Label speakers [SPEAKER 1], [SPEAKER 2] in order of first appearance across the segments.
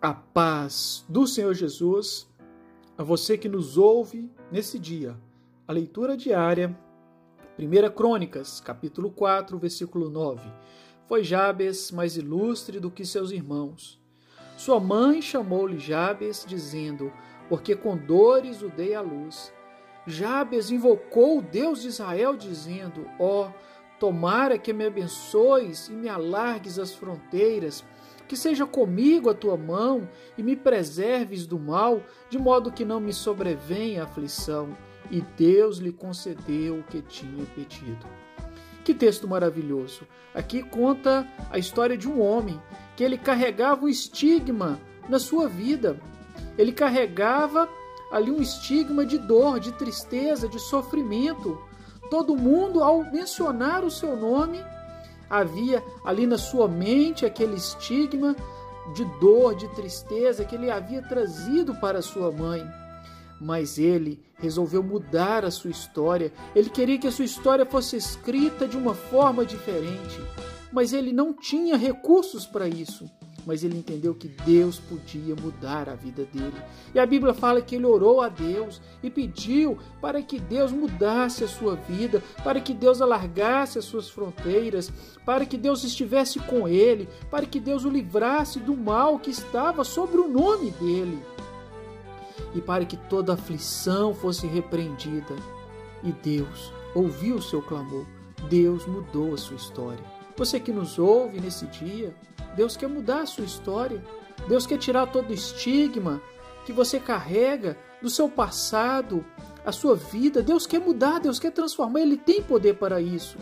[SPEAKER 1] A paz do Senhor Jesus, a você que nos ouve nesse dia. A leitura diária, 1 Crônicas, capítulo 4, versículo 9. Foi Jabes mais ilustre do que seus irmãos. Sua mãe chamou-lhe Jabes, dizendo: Porque com dores o dei à luz. Jabes invocou o Deus de Israel, dizendo: Ó, oh, tomara que me abençoes e me alargues as fronteiras que seja comigo a tua mão e me preserves do mal, de modo que não me sobrevenha aflição. E Deus lhe concedeu o que tinha pedido. Que texto maravilhoso! Aqui conta a história de um homem que ele carregava um estigma na sua vida. Ele carregava ali um estigma de dor, de tristeza, de sofrimento. Todo mundo, ao mencionar o seu nome, havia ali na sua mente aquele estigma de dor, de tristeza que ele havia trazido para sua mãe. Mas ele resolveu mudar a sua história. Ele queria que a sua história fosse escrita de uma forma diferente. Mas ele não tinha recursos para isso mas ele entendeu que Deus podia mudar a vida dele. E a Bíblia fala que ele orou a Deus e pediu para que Deus mudasse a sua vida, para que Deus alargasse as suas fronteiras, para que Deus estivesse com ele, para que Deus o livrasse do mal que estava sobre o nome dele. E para que toda aflição fosse repreendida. E Deus ouviu o seu clamor. Deus mudou a sua história. Você que nos ouve nesse dia, Deus quer mudar a sua história. Deus quer tirar todo o estigma que você carrega do seu passado, a sua vida. Deus quer mudar, Deus quer transformar. Ele tem poder para isso.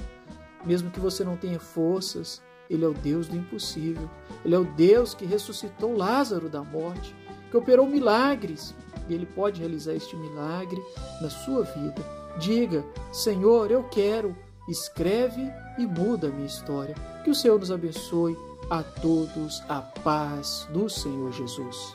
[SPEAKER 1] Mesmo que você não tenha forças, Ele é o Deus do impossível. Ele é o Deus que ressuscitou Lázaro da morte, que operou milagres. E Ele pode realizar este milagre na sua vida. Diga: Senhor, eu quero. Escreve e muda a minha história. Que o Senhor nos abençoe a todos a paz do Senhor Jesus.